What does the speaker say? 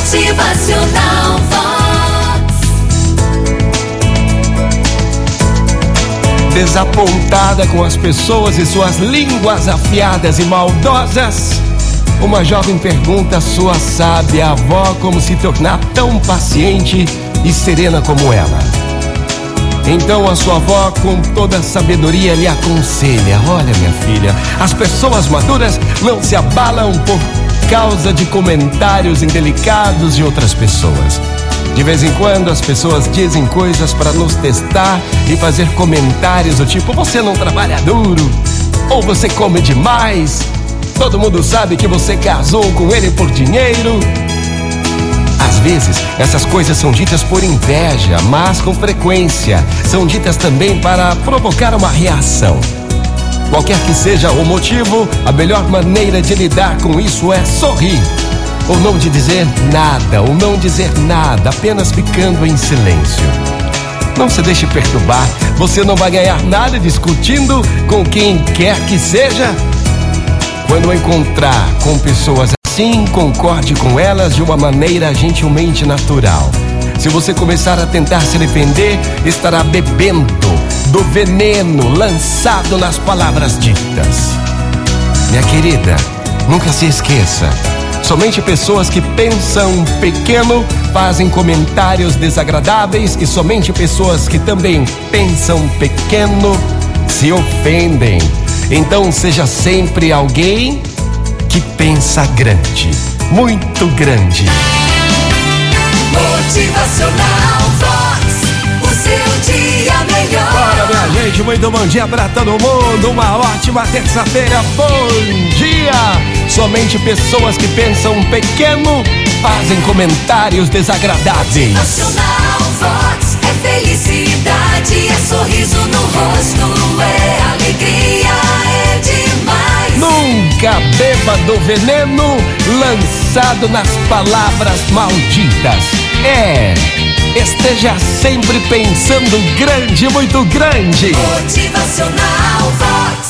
Motivacional Vox. Desapontada com as pessoas e suas línguas afiadas e maldosas, uma jovem pergunta à sua sábia avó como se tornar tão paciente e serena como ela. Então a sua avó, com toda a sabedoria, lhe aconselha: Olha, minha filha, as pessoas maduras não se abalam por causa de comentários indelicados de outras pessoas. De vez em quando as pessoas dizem coisas para nos testar e fazer comentários do tipo: Você não trabalha duro, ou você come demais. Todo mundo sabe que você casou com ele por dinheiro. Às vezes, essas coisas são ditas por inveja, mas com frequência são ditas também para provocar uma reação. Qualquer que seja o motivo, a melhor maneira de lidar com isso é sorrir. Ou não de dizer nada, ou não dizer nada, apenas ficando em silêncio. Não se deixe perturbar, você não vai ganhar nada discutindo com quem quer que seja. Quando encontrar com pessoas assim, concorde com elas de uma maneira gentilmente natural. Se você começar a tentar se defender, estará bebendo do veneno lançado nas palavras ditas. Minha querida, nunca se esqueça. Somente pessoas que pensam pequeno fazem comentários desagradáveis e somente pessoas que também pensam pequeno se ofendem. Então seja sempre alguém que pensa grande, muito grande. Motivacional muito bom dia pra todo mundo. Uma ótima terça-feira. Bom dia! Somente pessoas que pensam pequeno fazem comentários desagradáveis. Nacional Vox. É felicidade, é sorriso no rosto, é alegria, é demais. Nunca beba do veneno lançado nas palavras malditas. É, esteja sempre pensando grande, muito grande. Motivacional Vox.